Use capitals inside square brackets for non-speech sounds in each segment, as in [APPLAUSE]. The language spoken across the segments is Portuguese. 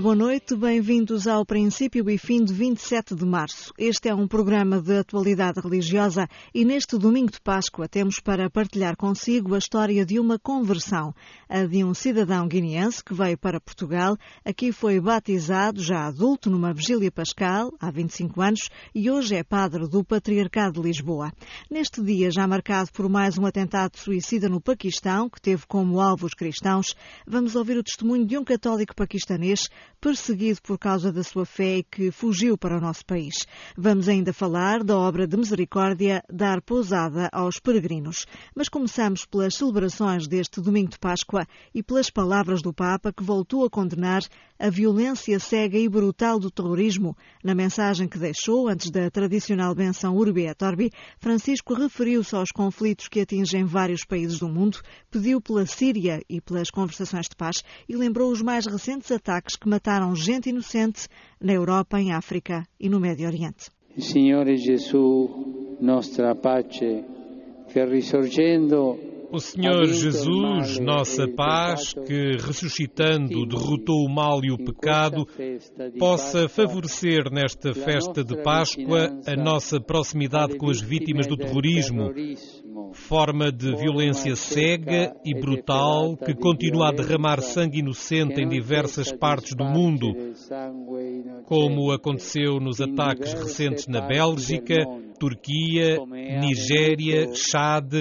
Boa noite. Bem-vindos ao Princípio e Fim de 27 de março. Este é um programa de atualidade religiosa e neste domingo de Páscoa temos para partilhar consigo a história de uma conversão, a de um cidadão guineense que veio para Portugal. Aqui foi batizado, já adulto, numa vigília pascal, há 25 anos, e hoje é padre do Patriarcado de Lisboa. Neste dia, já marcado por mais um atentado suicida no Paquistão, que teve como alvo os cristãos, vamos ouvir o testemunho de um católico paquistanês perseguido por causa da sua fé e que fugiu para o nosso país. Vamos ainda falar da obra de misericórdia Dar Pousada aos Peregrinos. Mas começamos pelas celebrações deste domingo de Páscoa e pelas palavras do Papa que voltou a condenar a violência cega e brutal do terrorismo. Na mensagem que deixou antes da tradicional benção Urbi et Orbi, Francisco referiu-se aos conflitos que atingem vários países do mundo, pediu pela Síria e pelas conversações de paz e lembrou os mais recentes ataques que mataram gente inocente na Europa, em África e no Médio Oriente. Signore Gesù, nostra pace, che risorgendo o Senhor Jesus, nossa paz, que ressuscitando derrotou o mal e o pecado, possa favorecer nesta festa de Páscoa a nossa proximidade com as vítimas do terrorismo, forma de violência cega e brutal que continua a derramar sangue inocente em diversas partes do mundo, como aconteceu nos ataques recentes na Bélgica, Turquia, Nigéria, Chad,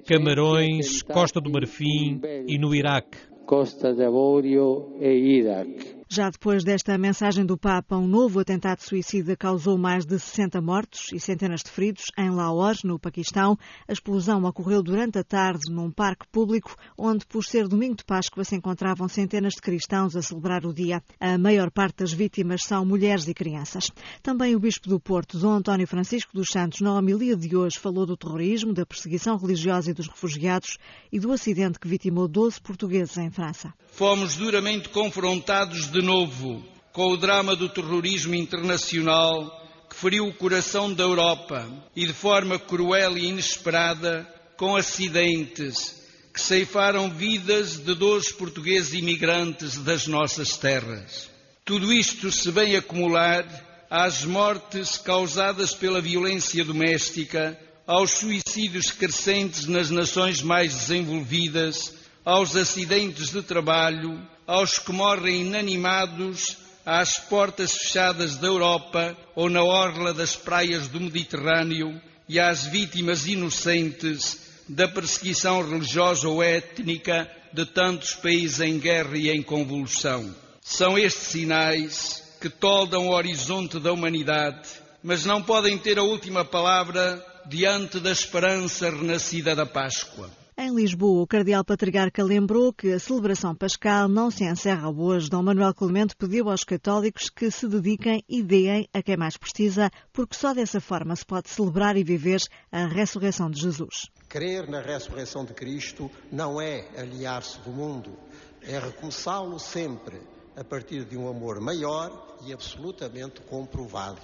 Camarões, Costa do Marfim e no Iraque. Costa d'Avorio e Iraque. Já depois desta mensagem do Papa, um novo atentado suicida causou mais de 60 mortos e centenas de feridos em Lahore, no Paquistão. A explosão ocorreu durante a tarde num parque público, onde, por ser domingo de Páscoa, se encontravam centenas de cristãos a celebrar o dia. A maior parte das vítimas são mulheres e crianças. Também o Bispo do Porto, Dom António Francisco dos Santos, na homilia de hoje, falou do terrorismo, da perseguição religiosa e dos refugiados e do acidente que vitimou 12 portugueses em França. Fomos duramente confrontados de novo com o drama do terrorismo internacional que feriu o coração da Europa e de forma cruel e inesperada com acidentes que ceifaram vidas de dois portugueses imigrantes das nossas terras. Tudo isto se vem acumular às mortes causadas pela violência doméstica, aos suicídios crescentes nas nações mais desenvolvidas, aos acidentes de trabalho, aos que morrem inanimados às portas fechadas da Europa ou na orla das praias do Mediterrâneo e às vítimas inocentes da perseguição religiosa ou étnica de tantos países em guerra e em convulsão. São estes sinais que toldam o horizonte da humanidade, mas não podem ter a última palavra diante da esperança renascida da Páscoa. Em Lisboa, o cardeal Patriarca lembrou que a celebração pascal não se encerra hoje. Dom Manuel Clemente pediu aos católicos que se dediquem e deem a quem mais precisa, porque só dessa forma se pode celebrar e viver a ressurreição de Jesus. Crer na ressurreição de Cristo não é aliar-se do mundo, é recomeçá-lo sempre a partir de um amor maior e absolutamente comprovado.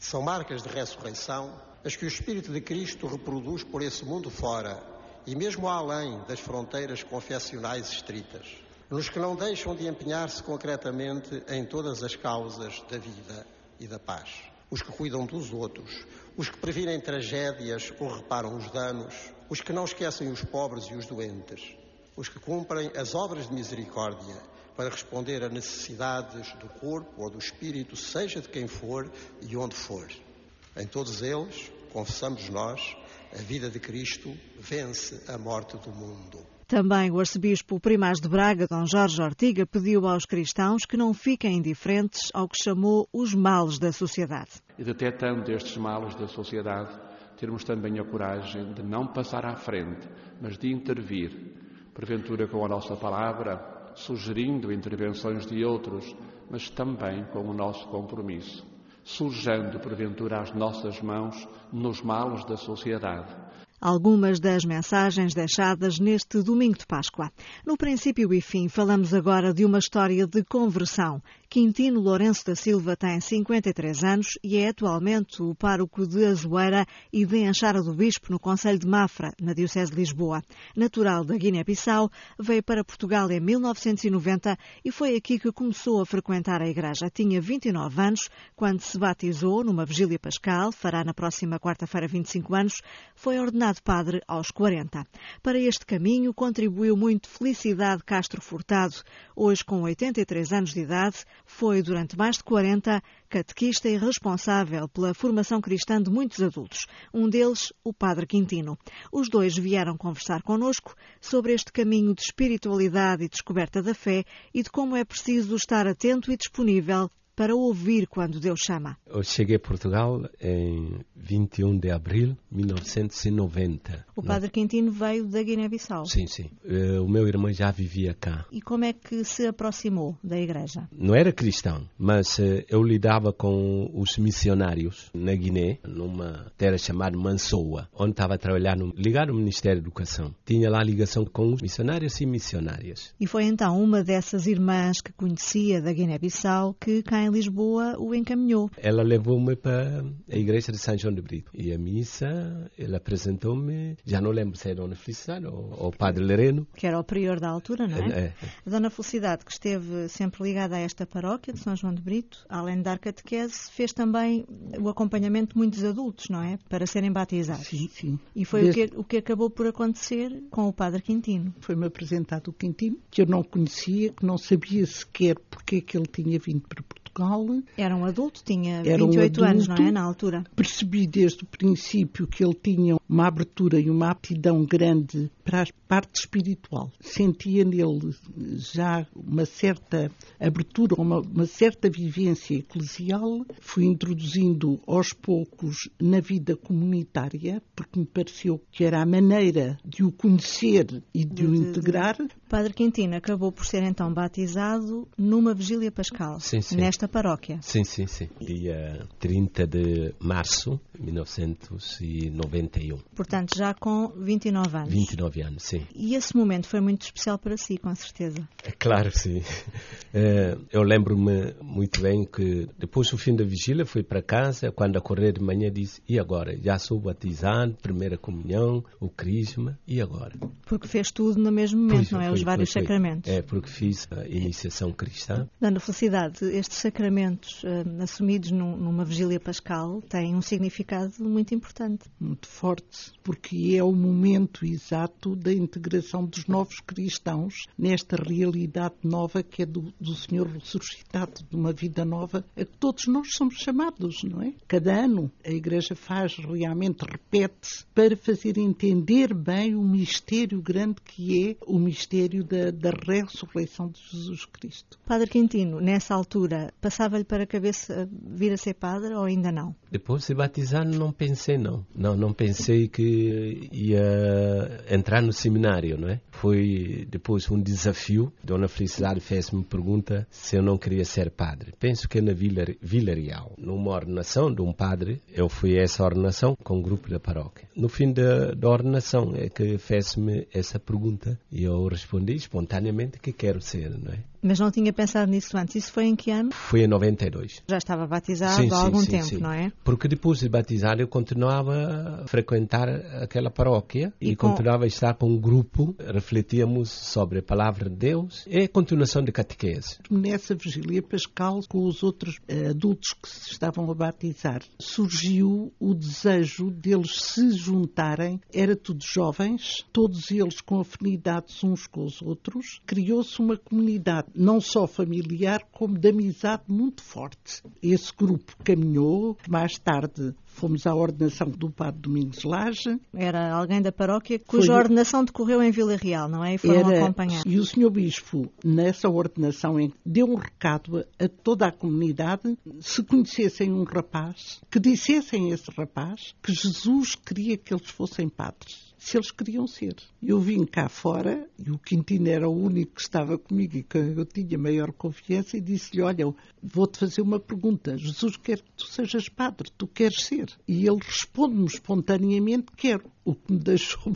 São marcas de ressurreição as que o Espírito de Cristo reproduz por esse mundo fora e mesmo além das fronteiras confessionais estritas, nos que não deixam de empenhar-se concretamente em todas as causas da vida e da paz. Os que cuidam dos outros, os que previnem tragédias ou reparam os danos, os que não esquecem os pobres e os doentes, os que cumprem as obras de misericórdia para responder a necessidades do corpo ou do espírito, seja de quem for e onde for. Em todos eles, confessamos nós, a vida de Cristo vence a morte do mundo. Também o arcebispo primaz de Braga, Dom Jorge Ortiga, pediu aos cristãos que não fiquem indiferentes ao que chamou os males da sociedade. E detectando estes males da sociedade, termos também a coragem de não passar à frente, mas de intervir, porventura com a nossa palavra, sugerindo intervenções de outros, mas também com o nosso compromisso surjando porventura as nossas mãos nos males da sociedade. Algumas das mensagens deixadas neste domingo de Páscoa. No princípio e fim, falamos agora de uma história de conversão. Quintino Lourenço da Silva tem 53 anos e é atualmente o pároco de Azoeira e de Anchara do Bispo, no Conselho de Mafra, na Diocese de Lisboa. Natural da Guiné-Bissau, veio para Portugal em 1990 e foi aqui que começou a frequentar a igreja. Tinha 29 anos quando se batizou numa vigília pascal, fará na próxima quarta-feira 25 anos, foi ordenado padre aos 40. Para este caminho contribuiu muito Felicidade Castro Furtado, hoje com 83 anos de idade, foi durante mais de 40 catequista e responsável pela formação cristã de muitos adultos, um deles o Padre Quintino. Os dois vieram conversar connosco sobre este caminho de espiritualidade e descoberta da fé e de como é preciso estar atento e disponível para ouvir quando Deus chama. Eu cheguei a Portugal em 21 de abril de 1990. O Padre Quintino veio da Guiné-Bissau. Sim, sim. Eh, o meu irmão já vivia cá. E como é que se aproximou da igreja? Não era cristão, mas eh, eu lidava com os missionários na Guiné, numa terra chamada Mansoa, onde estava a trabalhar no, ligado ao Ministério da Educação. Tinha lá ligação com os missionários e missionárias. E foi então uma dessas irmãs que conhecia da Guiné-Bissau que cá em Lisboa o encaminhou. Ela levou-me para a igreja de São João de Brito. E a missa, ele apresentou-me, já não lembro se era Dona Felicidade ou, ou Padre Lereno. Que era o prior da altura, não é? É, é. A Dona Felicidade, que esteve sempre ligada a esta paróquia de São João de Brito, além de dar catequese, fez também o acompanhamento de muitos adultos, não é? Para serem batizados. Sim, sim. E foi Desde... o, que, o que acabou por acontecer com o Padre Quintino. Foi-me apresentado o Quintino, que eu não conhecia, que não sabia sequer porque é que ele tinha vindo para Portugal. Era um adulto, tinha Era 28 um adulto, anos, não é? Na altura. Percebi desde o princípio que ele tinha uma abertura e uma aptidão grande para a parte espiritual. Sentia nele já uma certa abertura, uma, uma certa vivência eclesial. Fui introduzindo aos poucos na vida comunitária, porque me pareceu que era a maneira de o conhecer e de, de o integrar. De... Padre Quintino acabou por ser então batizado numa vigília pascal, sim, sim. nesta paróquia. Sim, sim, sim. Dia 30 de março de 1991. Portanto, já com 29 anos. 29 anos, sim. E esse momento foi muito especial para si, com certeza. É claro, sim. É, [LAUGHS] eu lembro-me muito bem que depois do fim da vigília fui para casa, quando acordei de manhã disse, e agora? Já sou batizado, primeira comunhão, o crisma, e agora? Porque fez tudo no mesmo momento, Pois, não é? foi, Os vários foi, sacramentos. É, porque fiz a iniciação cristã. Dando felicidade, estes sacramentos eh, assumidos num- numa vigília pascal têm um significado muito importante. muito forte, porque é o momento exato da integração dos novos cristãos nesta realidade nova que é do, do Senhor ressuscitado, de uma vida nova, a que todos nós somos chamados, não é? Cada ano a Igreja faz realmente, repete, para fazer entender bem o mistério grande que é o mistério da, da ressurreição de Jesus Cristo. Padre Quintino, nessa altura, passava-lhe para a cabeça vir a ser padre ou ainda não? Depois de batizar, não pensei, não. Não, não pensei que ia entrar no seminário, não é? Foi depois um desafio. Dona Felicidade fez-me pergunta se eu não queria ser padre. Penso que na Vila, Vila Real, numa ordenação de um padre, eu fui a essa ordenação com o grupo da paróquia. No fim da, da ordenação é que fez-me essa pergunta e eu respondi espontaneamente que quero ser, não é? Mas não tinha pensado nisso antes. Isso foi em que ano? Foi em 92. Já estava batizado Sim, há algum sim, tempo, sim. não é? Porque depois de batizar eu continuava a frequentar aquela paróquia E e, com- continuava a estar com um grupo, refletíamos sobre a palavra de Deus e a continuação de catequese. Nessa vigília pascal, com os outros eh, adultos que se estavam a batizar, surgiu o desejo deles se juntarem. Era tudo jovens, todos eles com afinidades uns com os outros. Criou-se uma comunidade, não só familiar, como de amizade muito forte. Esse grupo caminhou. Mais tarde fomos à ordenação do Padre Domingos Lage. Era alguém da paróquia cuja Foi- ordenação decorreu em Vila Real, não é? E foram Era- acompanhar. E o Sr. Bispo, nessa ordenação, deu um recado a toda a comunidade, se conhecessem um rapaz, que dissessem a esse rapaz que Jesus queria que eles fossem padres. Se eles queriam ser. Eu vim cá fora, e o Quintino era o único que estava comigo e que eu tinha maior confiança, e disse-lhe: Olha, vou-te fazer uma pergunta. Jesus quer que tu sejas padre, tu queres ser? E ele responde-me espontaneamente: Quero. O que me deixou [LAUGHS]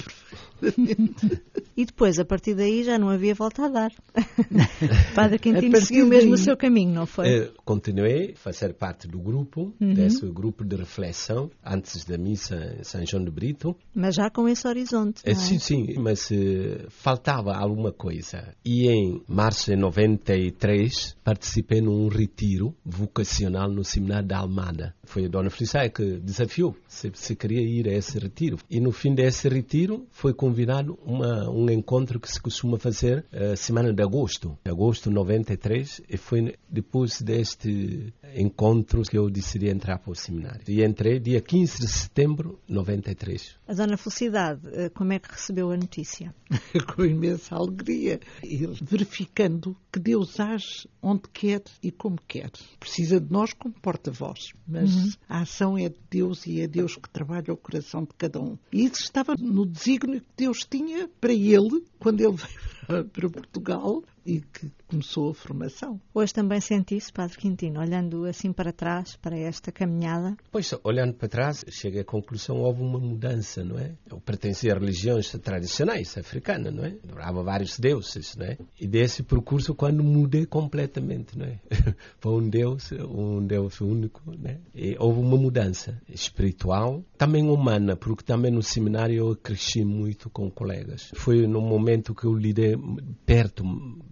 perfeitamente. E depois, a partir daí, já não havia volta a dar. [LAUGHS] Padre Quintino seguiu mesmo daí, o seu caminho, não foi? Eh, continuei a fazer parte do grupo, uhum. desse grupo de reflexão, antes da missa em São João de Brito. Mas já com esse horizonte, é? Sim, sim, mas uh, faltava alguma coisa. E em março de 93, participei num retiro vocacional no seminário da Almada. Foi a Dona Feliciana que desafiou se, se queria ir a esse retiro. E no fim desse retiro, foi convidado uma, um encontro que se costuma fazer uh, semana de agosto, agosto de 93, e foi depois deste encontro que eu decidi entrar para o seminário. E entrei dia 15 de setembro de 93. A Dona Felicidade, eh, como é que recebeu a notícia? [LAUGHS] Com imensa alegria, e verificando que Deus age onde quer e como quer. Precisa de nós como porta-voz, mas uhum. a ação é de Deus e é Deus que trabalha o coração de cada um. E isso estava no desígnio que Deus tinha para ele quando ele veio [LAUGHS] para Portugal e que começou a formação. Hoje também senti isso, Padre Quintino, olhando assim para trás, para esta caminhada? Pois, olhando para trás, cheguei à conclusão houve uma mudança, não é? Eu pertencia a religiões tradicionais africanas, não é? Adorava vários deuses, não é? E desse percurso, quando mudei completamente, não é? [LAUGHS] para um Deus, um Deus único, não é? E houve uma mudança espiritual, também humana, porque também no seminário eu cresci muito com colegas. Foi no momento que eu lidei perto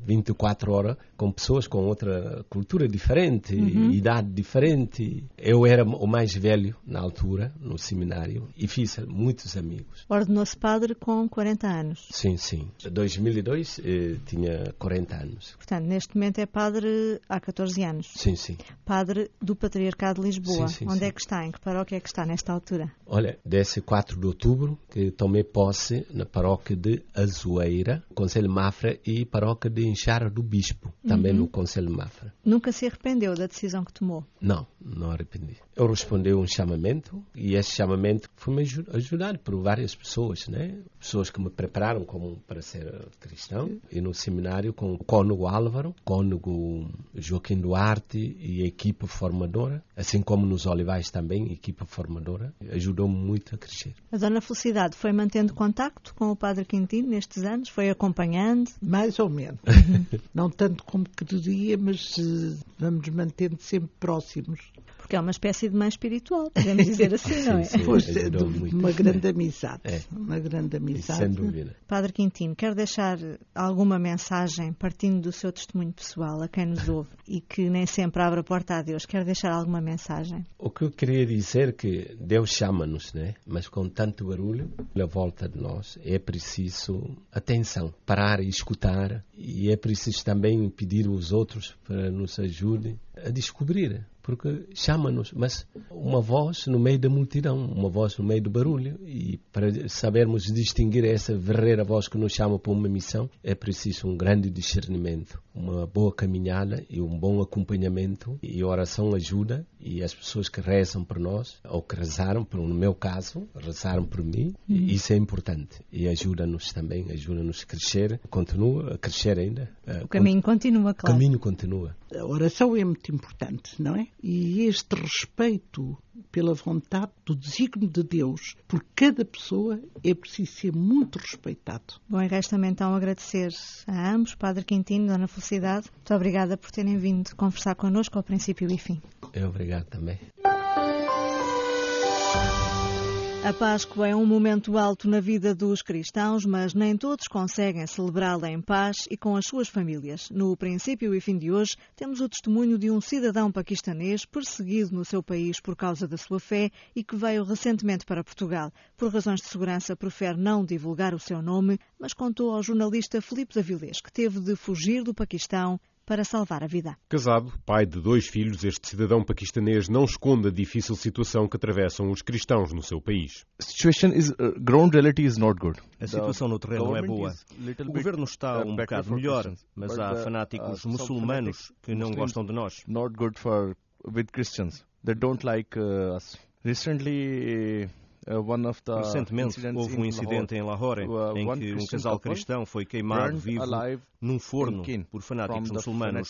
24 horas com pessoas com outra cultura diferente, uhum. idade diferente. Eu era o mais velho na altura, no seminário, e fiz muitos amigos. Ordenou-se padre com 40 anos? Sim, sim. Em 2002 eh, tinha 40 anos. Portanto, neste momento é padre há 14 anos? Sim, sim. Padre do Patriarcado de Lisboa. Sim, sim, Onde sim. é que está? Em que paróquia é que está nesta altura? Olha, desde 4 de outubro que tomei posse na paróquia de Azueira, Conselho Mafra e paróquia de Enxara do Bispo, também uhum. no Conselho Mafra. Nunca se arrependeu da decisão que tomou? Não, não arrependi. Eu respondi a um chamamento e esse chamamento foi-me ajudado por várias pessoas, né? Pessoas que me prepararam como para ser cristão e no seminário com o cônego Álvaro, cônego Joaquim Duarte e a equipa formadora, assim como nos Olivais também, equipa formadora, ajudou-me muito a crescer. A Dona Felicidade foi mantendo contacto com o Padre Quintino nestes anos? Foi acompanhando? Mais ou menos. Não tanto como queria, mas uh, vamos mantendo sempre próximos. Porque é uma espécie de mãe espiritual, podemos dizer assim, [LAUGHS] não é? Sim, pois, é, de, uma grande [LAUGHS] amizade. É. Uma grande amizade. Sem dúvida. Padre Quintino, quer deixar alguma mensagem partindo do seu testemunho pessoal a quem nos ouve e que nem sempre abre a porta a Deus? Quer deixar alguma mensagem? O que eu queria dizer é que Deus chama-nos, né? mas com tanto barulho à volta de nós, é preciso atenção, parar e escutar e é preciso também pedir aos outros para nos ajudem a descobrir porque chama-nos, mas uma voz no meio da multidão, uma voz no meio do barulho, e para sabermos distinguir essa verdadeira voz que nos chama para uma missão, é preciso um grande discernimento, uma boa caminhada e um bom acompanhamento, e a oração ajuda, e as pessoas que rezam por nós, ou que rezaram, no meu caso, rezaram por mim, uhum. isso é importante, e ajuda-nos também, ajuda-nos a crescer, continua a crescer ainda. O caminho continua, claro. O caminho continua. A oração é muito importante, não é? E este respeito pela vontade do desígnio de Deus por cada pessoa é preciso ser muito respeitado. Bom, e resta-me então agradecer a ambos, Padre Quintino e Dona Felicidade. Muito obrigada por terem vindo conversar connosco ao princípio e fim. É obrigado também. A Páscoa é um momento alto na vida dos cristãos, mas nem todos conseguem celebrá-la em paz e com as suas famílias. No princípio e fim de hoje, temos o testemunho de um cidadão paquistanês perseguido no seu país por causa da sua fé e que veio recentemente para Portugal. Por razões de segurança, prefere não divulgar o seu nome, mas contou ao jornalista Filipe Davilés que teve de fugir do Paquistão para salvar a vida. Casado, pai de dois filhos, este cidadão paquistanês não esconde a difícil situação que atravessam os cristãos no seu país. A situação no terreno não é boa. O governo está um bocado melhor, mas há fanáticos muçulmanos que não gostam de nós. Not good for with Christians. They don't like us. Recently Recentemente houve um incidente em Lahore em que um casal cristão foi queimado vivo num forno por fanáticos muçulmanos.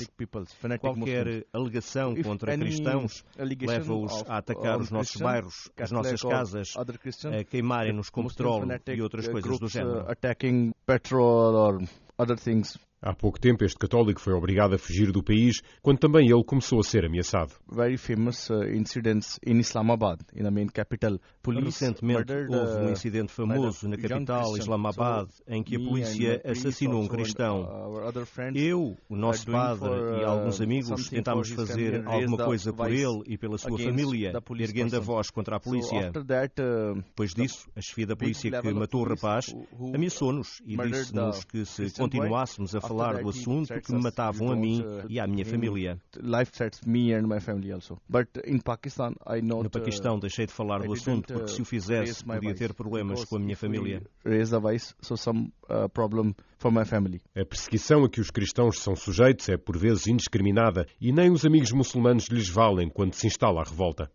Qualquer alegação contra cristãos leva-os a atacar os nossos bairros, as nossas casas, a queimarem-nos com petróleo e outras coisas do género. Há pouco tempo, este católico foi obrigado a fugir do país quando também ele começou a ser ameaçado. Very famous uh, incidents in Islamabad, in the main capital. Recentemente houve um uh, incidente famoso na capital Islamabad em que a polícia assassinou um cristão. Eu, o nosso padre e uh, alguns amigos tentámos fazer alguma coisa por ele e pela sua família, erguendo a voz contra a polícia. Depois disso, a chefia da polícia que matou o rapaz ameaçou-nos e disse-nos que se continuássemos a falar do assunto que me matavam a mim e à minha família. No Paquistão deixei de falar do assunto porque se o fizesse podia ter problemas com a minha família. A perseguição a que os cristãos são sujeitos é por vezes indiscriminada e nem os amigos muçulmanos lhes valem quando se instala a revolta.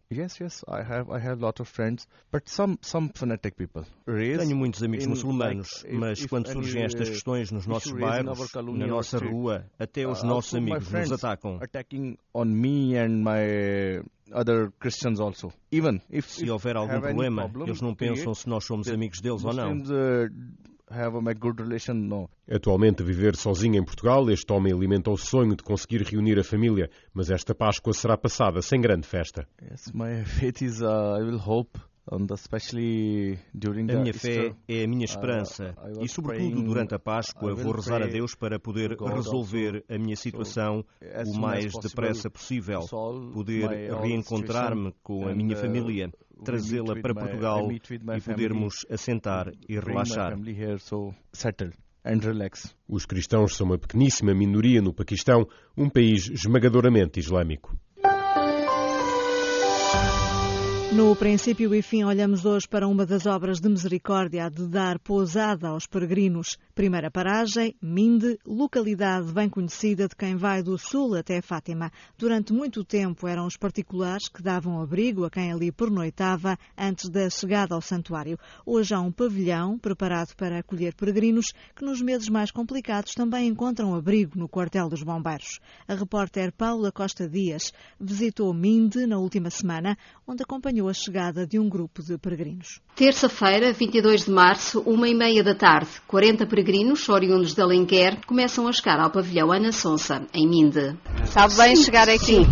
Tenho muitos amigos muçulmanos, mas quando surgem estas questões nos nossos bairros, na nossa rua, até os uh, nossos amigos nos atacam. Se houver algum problema, eles não pensam se nós somos amigos deles ou não. Atualmente, viver sozinho em Portugal, este homem alimenta o sonho de conseguir reunir a família, mas esta Páscoa será passada sem grande festa. Yes, my [LAUGHS] faith is, uh, I will hope a minha fé é a minha uh, esperança e, sobretudo, durante a Páscoa, vou rezar a Deus para poder resolver a minha situação o mais depressa possível, poder reencontrar-me com a minha uh, família, trazê-la para Portugal e podermos assentar e relaxar. Os cristãos são uma pequeníssima minoria no Paquistão, um país esmagadoramente islâmico. No princípio e fim, olhamos hoje para uma das obras de misericórdia de dar pousada aos peregrinos. Primeira paragem, Minde, localidade bem conhecida de quem vai do sul até Fátima. Durante muito tempo eram os particulares que davam abrigo a quem ali pernoitava antes da chegada ao santuário. Hoje há um pavilhão preparado para acolher peregrinos que nos meses mais complicados também encontram abrigo no quartel dos bombeiros. A repórter Paula Costa Dias visitou Minde na última semana, onde acompanhou acompanhou a chegada de um grupo de peregrinos. Terça-feira, 22 de março, uma e meia da tarde, 40 peregrinos oriundos de Alenquer começam a chegar ao pavilhão Ana Sonsa, em Minde. Sabe bem chegar aqui? Sim.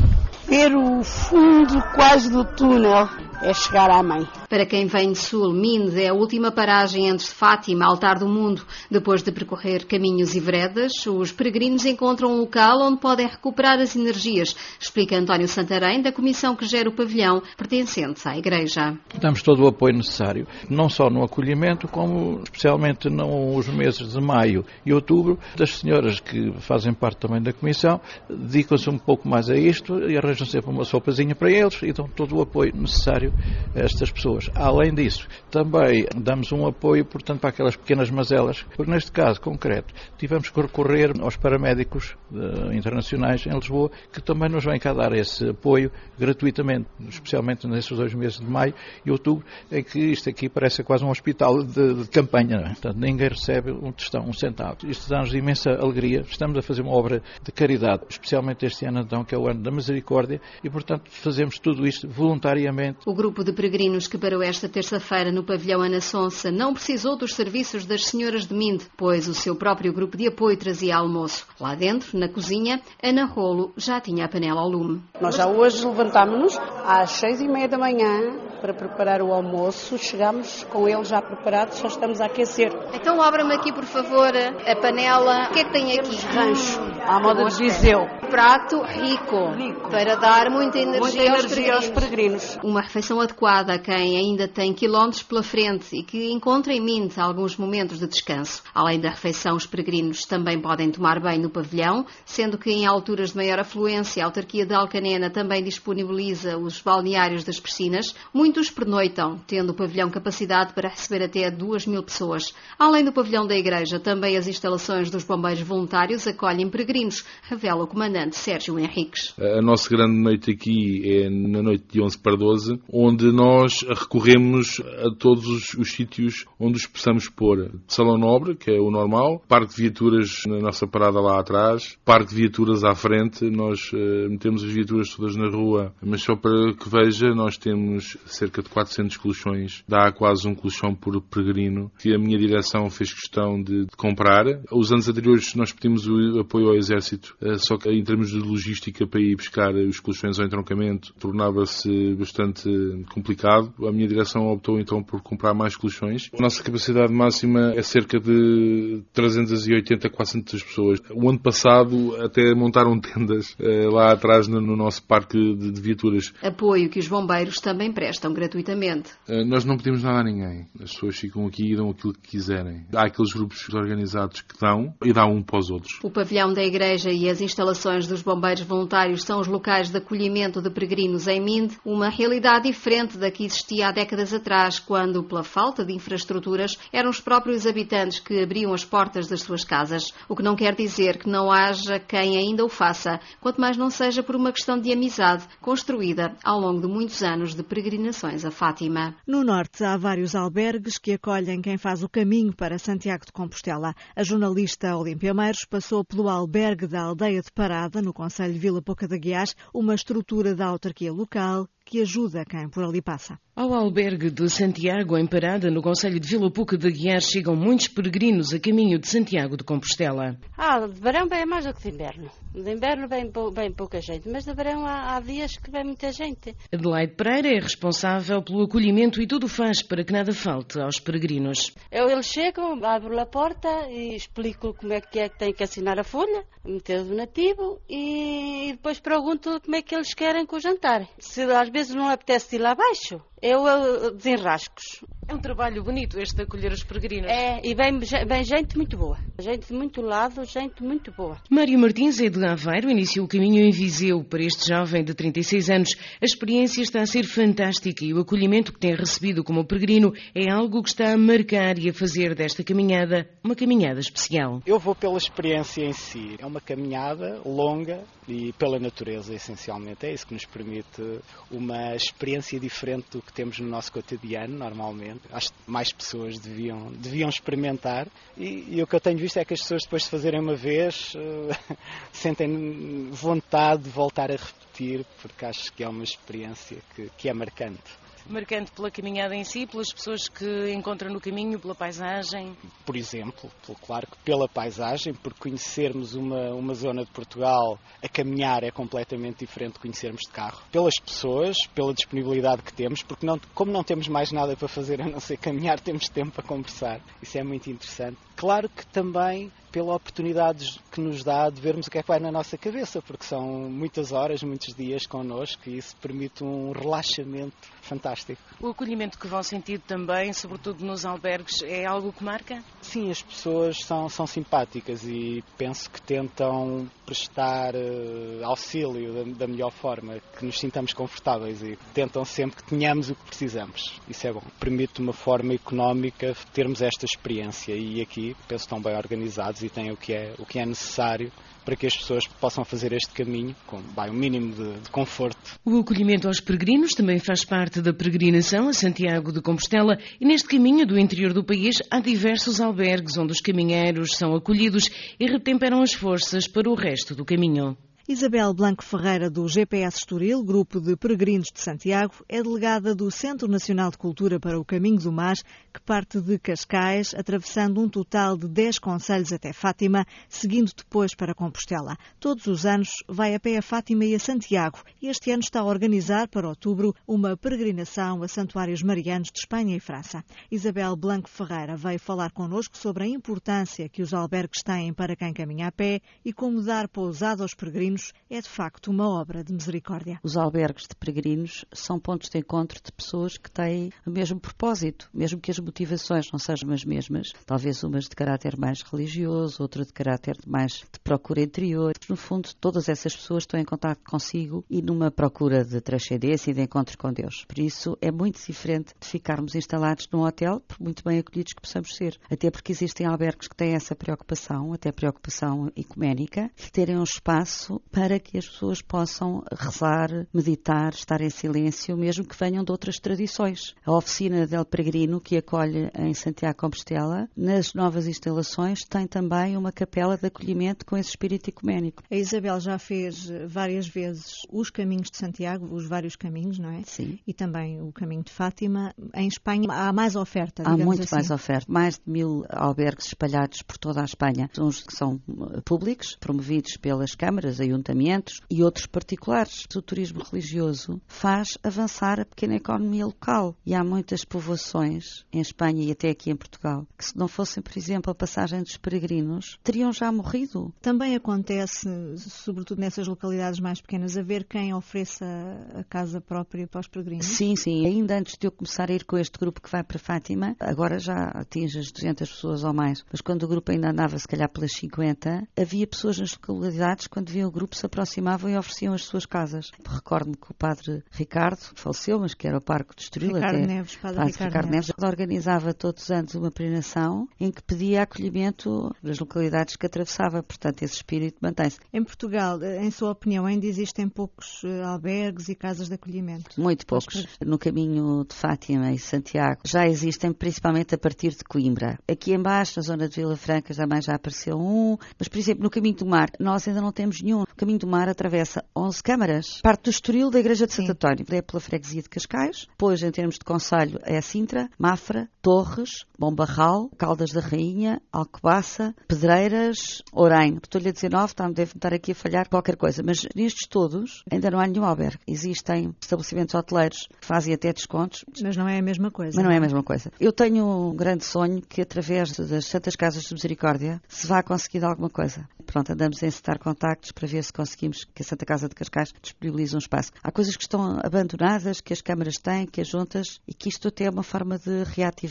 Ver o fundo quase do túnel é chegar à mãe. Para quem vem de sul, Minde é a última paragem entre Fátima, altar do mundo. Depois de percorrer caminhos e veredas, os peregrinos encontram um local onde podem recuperar as energias, explica António Santarém, da comissão que gera o pavilhão pertencente à Igreja. Damos todo o apoio necessário, não só no acolhimento, como especialmente nos meses de maio e outubro. Das senhoras que fazem parte também da comissão, dedicam-se um pouco mais a isto e arranjam sempre uma sopazinha para eles e dão todo o apoio necessário estas pessoas. Além disso, também damos um apoio, portanto, para aquelas pequenas mazelas, porque neste caso concreto tivemos que recorrer aos paramédicos uh, internacionais em Lisboa, que também nos vêm cá dar esse apoio gratuitamente, especialmente nesses dois meses de maio e outubro, em que isto aqui parece quase um hospital de, de campanha, é? portanto, ninguém recebe um tostão, um centavo. Isto dá-nos imensa alegria. Estamos a fazer uma obra de caridade, especialmente este ano, então, que é o ano da misericórdia, e, portanto, fazemos tudo isto voluntariamente. O grupo de peregrinos que parou esta terça-feira no pavilhão Ana Sonsa não precisou dos serviços das senhoras de Minde, pois o seu próprio grupo de apoio trazia almoço. Lá dentro, na cozinha, Ana Rolo já tinha a panela ao lume. Nós já hoje levantámos-nos às seis e meia da manhã para preparar o almoço. Chegámos com ele já preparado, só estamos a aquecer. Então abra-me aqui, por favor, a panela. O que é que tem aqui? Rancho, à moda de Viseu. Prato rico, rico, para dar muita energia, muita energia aos, peregrinos. aos peregrinos. Uma refeição adequada a quem ainda tem quilómetros pela frente e que encontra em mente alguns momentos de descanso. Além da refeição, os peregrinos também podem tomar banho no pavilhão, sendo que em alturas de maior afluência, a autarquia de Alcanena também disponibiliza os balneários das piscinas. Muitos pernoitam, tendo o pavilhão capacidade para receber até 2 mil pessoas. Além do pavilhão da igreja, também as instalações dos bombeiros voluntários acolhem peregrinos peregrinos, revela o comandante Sérgio Henriques. A nossa grande noite aqui é na noite de 11 para 12, onde nós recorremos a todos os, os sítios onde os possamos pôr. Salão Nobre, que é o normal, parque de viaturas na nossa parada lá atrás, parque de viaturas à frente, nós uh, metemos as viaturas todas na rua, mas só para que veja, nós temos cerca de 400 colchões, dá quase um colchão por peregrino, que a minha direção fez questão de, de comprar. Os anos anteriores nós pedimos o apoio ao Exército, uh, só que em termos de logística para ir buscar os colchões ao entroncamento tornava-se bastante complicado. A minha direção optou então por comprar mais colchões. A nossa capacidade máxima é cerca de 380 a 400 pessoas. O ano passado até montaram tendas uh, lá atrás no, no nosso parque de, viaturas. Apoio que os bombeiros também prestam gratuitamente. Uh, nós não pedimos nada a ninguém. As pessoas ficam aqui e dão aquilo que quiserem. Há aqueles grupos organizados que dão e dão um para os outros. O pavilhão da igreja e as instalações dos bombeiros voluntários são os locais de acolhimento de peregrinos em Mind, uma realidade diferente da que existia há décadas atrás, quando, pela falta de infraestruturas, eram os próprios habitantes que abriam as portas das suas casas. O que não quer dizer que não haja quem ainda o faça, quanto mais não seja por uma questão de amizade construída ao longo de muitos anos de peregrinações a Fátima. No norte há vários albergues que acolhem quem faz o caminho para Santiago de Compostela. A jornalista Olímpia Meiros passou pelo albergue da Aldeia de Parada, no Conselho de Vila Pouca da Guiás, uma estrutura da autarquia local que ajuda quem por ali passa. Ao albergue de Santiago, em Parada, no Conselho de Vila Pouca de Guiar, chegam muitos peregrinos a caminho de Santiago de Compostela. Ah, de verão vem mais do que de inverno. De inverno vem, vem pouca gente, mas de verão há, há, dias que vem muita gente. Adelaide Pereira é responsável pelo acolhimento e tudo faz para que nada falte aos peregrinos. Eu, eles chegam, abro a porta e explico como é que é que tem que assinar a folha, meter o donativo e depois pergunto como é que eles querem com o jantar. Se às vezes não apetece ir lá abaixo, eu desenrascos. É um trabalho bonito este de acolher os peregrinos. É, e vem, vem gente muito boa. Gente de muito lado, gente muito boa. Mário Martins é de Aveiro, iniciou o caminho em Viseu. Para este jovem de 36 anos, a experiência está a ser fantástica e o acolhimento que tem recebido como peregrino é algo que está a marcar e a fazer desta caminhada uma caminhada especial. Eu vou pela experiência em si. É uma caminhada longa e pela natureza, essencialmente. É isso que nos permite uma experiência diferente do que temos no nosso cotidiano, normalmente. Acho que mais pessoas deviam, deviam experimentar e, e o que eu tenho visto é que as pessoas depois de fazerem uma vez uh, [LAUGHS] sentem vontade de voltar a repetir porque acho que é uma experiência que, que é marcante marcante pela caminhada em si, pelas pessoas que encontram no caminho, pela paisagem? Por exemplo, claro que pela paisagem, por conhecermos uma, uma zona de Portugal a caminhar é completamente diferente de conhecermos de carro. Pelas pessoas, pela disponibilidade que temos, porque não, como não temos mais nada para fazer a não ser caminhar, temos tempo para conversar. Isso é muito interessante. Claro que também pela oportunidade que nos dá de vermos o que é que vai na nossa cabeça, porque são muitas horas, muitos dias connosco e isso permite um relaxamento fantástico. O acolhimento que vão sentir também, sobretudo nos albergues, é algo que marca? Sim, as pessoas são, são simpáticas e penso que tentam prestar uh, auxílio da, da, melhor forma, que nos sintamos confortáveis e tentam sempre que tenhamos o que precisamos. Isso é bom. Permite uma forma económica termos esta experiência e aqui penso que estão bem organizados e têm o que é, o que é necessário para que as pessoas possam fazer este caminho com vai, um mínimo de, de, conforto. O acolhimento aos peregrinos também faz parte da peregrinação a Santiago de Compostela e neste caminho do interior do país há diversos albergues onde os caminheiros são acolhidos e retemperam as forças para o resto do caminho. Isabel Blanco Ferreira, do GPS Estoril, Grupo de Peregrinos de Santiago, é delegada do Centro Nacional de Cultura para o Caminho do Mar, que parte de Cascais, atravessando um total de 10 conselhos até Fátima, seguindo depois para Compostela. Todos os anos vai a pé a Fátima e a Santiago e este ano está a organizar para outubro uma peregrinação a santuários marianos de Espanha e França. Isabel Blanco Ferreira veio falar connosco sobre a importância que os albergues têm para quem caminha a pé e como dar pousada aos peregrinos peregrinos é de facto uma obra de misericórdia. Os albergues de peregrinos são pontos de encontro de pessoas que têm o mesmo propósito, mesmo que as motivações não sejam as mesmas, talvez umas de caráter mais religioso, outra de caráter mais de procura interior. No fundo, todas essas pessoas estão em contato consigo e numa procura de transcendência e de encontro com Deus. Por isso, é muito diferente de ficarmos instalados num hotel, por muito bem acolhidos que possamos ser. Até porque existem albergues que têm essa preocupação, até preocupação ecuménica, de terem um espaço para que as pessoas possam rezar, meditar, estar em silêncio, mesmo que venham de outras tradições. A oficina del Peregrino, que acolhe em Santiago Compostela, nas novas instalações, tem também uma capela de acolhimento com esse espírito ecuménico. A Isabel já fez várias vezes os caminhos de Santiago, os vários caminhos, não é? Sim. E também o caminho de Fátima. Em Espanha há mais oferta. Há muito assim. mais oferta. Mais de mil albergues espalhados por toda a Espanha. Uns que são eh, públicos, promovidos pelas câmaras, ayuntamentos e outros particulares. O turismo religioso faz avançar a pequena economia local. E há muitas povoações em Espanha e até aqui em Portugal que, se não fossem, por exemplo, a passagem dos peregrinos, teriam já morrido. Também acontece, sobretudo nessas localidades mais pequenas, haver quem ofereça a casa própria para os peregrinos? Sim, sim. Ainda antes de eu começar a ir com este grupo que vai para Fátima, agora já atinge as 200 pessoas ou mais, mas quando o grupo ainda andava, se calhar, pelas 50, havia pessoas nas localidades, quando viam o grupo, se aproximavam e ofereciam as suas casas. Recordo-me que o padre Ricardo, faleceu, mas que era o parque de Estoril, Ricardo até, Neves, padre, padre Ricardo, Ricardo Neves. Neves, organizava todos os anos uma peregrinação em que pedia acolhimento das localidades que atravessava. Portanto, esse espírito mantém-se. Em Portugal, em sua opinião, ainda existem poucos eh, albergues e casas de acolhimento? Muito poucos. No caminho de Fátima e Santiago já existem, principalmente a partir de Coimbra. Aqui embaixo, na zona de Vila Franca, também já apareceu um. Mas, por exemplo, no caminho do mar, nós ainda não temos nenhum. O caminho do mar atravessa 11 câmaras. Parte do Estoril da Igreja de Santo. António. É pela freguesia de Cascais. Depois, em termos de conselho, é Sintra, Mafra, Torres, Bombarral, Caldas da Rainha, Alcobaça, Pedreiras, Orem. Estou-lhe a dizer 9, tá, deve estar aqui a falhar qualquer coisa. Mas nestes todos, ainda não há nenhum albergue. Existem estabelecimentos hoteleiros que fazem até descontos. Mas não é a mesma coisa. Mas não é a mesma coisa. Eu tenho um grande sonho que, através das Santas Casas de Misericórdia, se vá conseguir alguma coisa. Pronto, andamos a encetar contactos para ver se conseguimos que a Santa Casa de Cascais disponibilize um espaço. Há coisas que estão abandonadas, que as câmaras têm, que as juntas, e que isto até é uma forma de reativar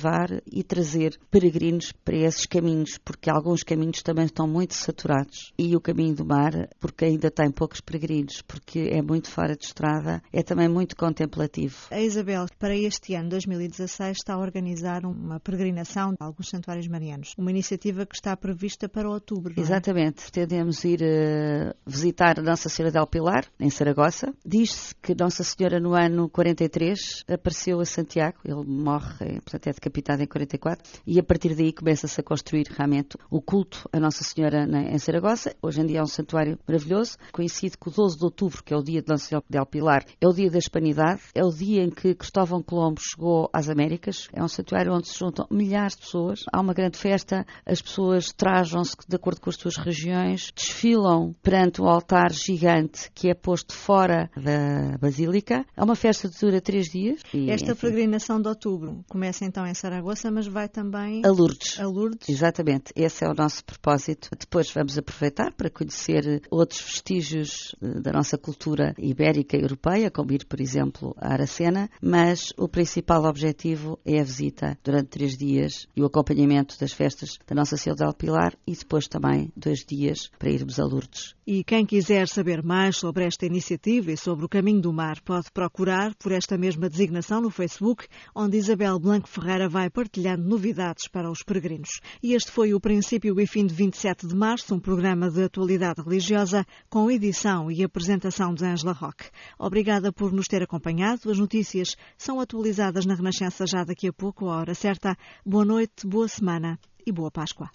e trazer peregrinos para esses caminhos, porque alguns caminhos também estão muito saturados. E o caminho do mar, porque ainda tem poucos peregrinos, porque é muito fora de estrada, é também muito contemplativo. A Isabel, para este ano 2016, está a organizar uma peregrinação a alguns santuários marianos. Uma iniciativa que está prevista para outubro. É? Exatamente. Pretendemos ir uh, visitar Nossa Senhora del Pilar, em Saragossa. Diz-se que Nossa Senhora, no ano 43, apareceu a Santiago. Ele morre, portanto, é decapitado em 44. E a partir daí começa-se a construir realmente o culto a Nossa Senhora na, em Saragossa. Hoje em dia é um santuário maravilhoso. Coincide que o 12 de outubro, que é o dia de Nossa Senhora del Pilar, é o dia da Hispanidade. É o dia em que Cristóvão Colombo chegou às Américas. É um santuário onde se juntam milhares de pessoas. Há uma grande festa. As pessoas trajam-se de acordo com as suas regiões, desfilam perante um altar gigante que é posto fora da Basílica. É uma festa que dura três dias. E, Esta enfim, peregrinação de outubro começa então em Saragossa, mas vai também a Lourdes. a Lourdes. Exatamente, esse é o nosso propósito. Depois vamos aproveitar para conhecer outros vestígios eh, da nossa cultura ibérica e europeia, como ir, por exemplo, a Aracena, mas o principal objetivo é a visita durante três dias e o acompanhamento das festas da Nossa Senhora del Pilar e depois também dois dias para irmos a Lourdes. E quem quiser saber mais sobre esta iniciativa e sobre o caminho do mar pode procurar por esta mesma designação no Facebook, onde Isabel Blanco Ferreira vai partilhando novidades para os peregrinos. E este foi o princípio e fim de 27 de março, um programa de atualidade religiosa com edição e apresentação de Angela Roque. Obrigada por nos ter acompanhado. As notícias são atualizadas na Renascença já daqui a pouco, a hora certa. Boa noite, boa semana e boa Páscoa.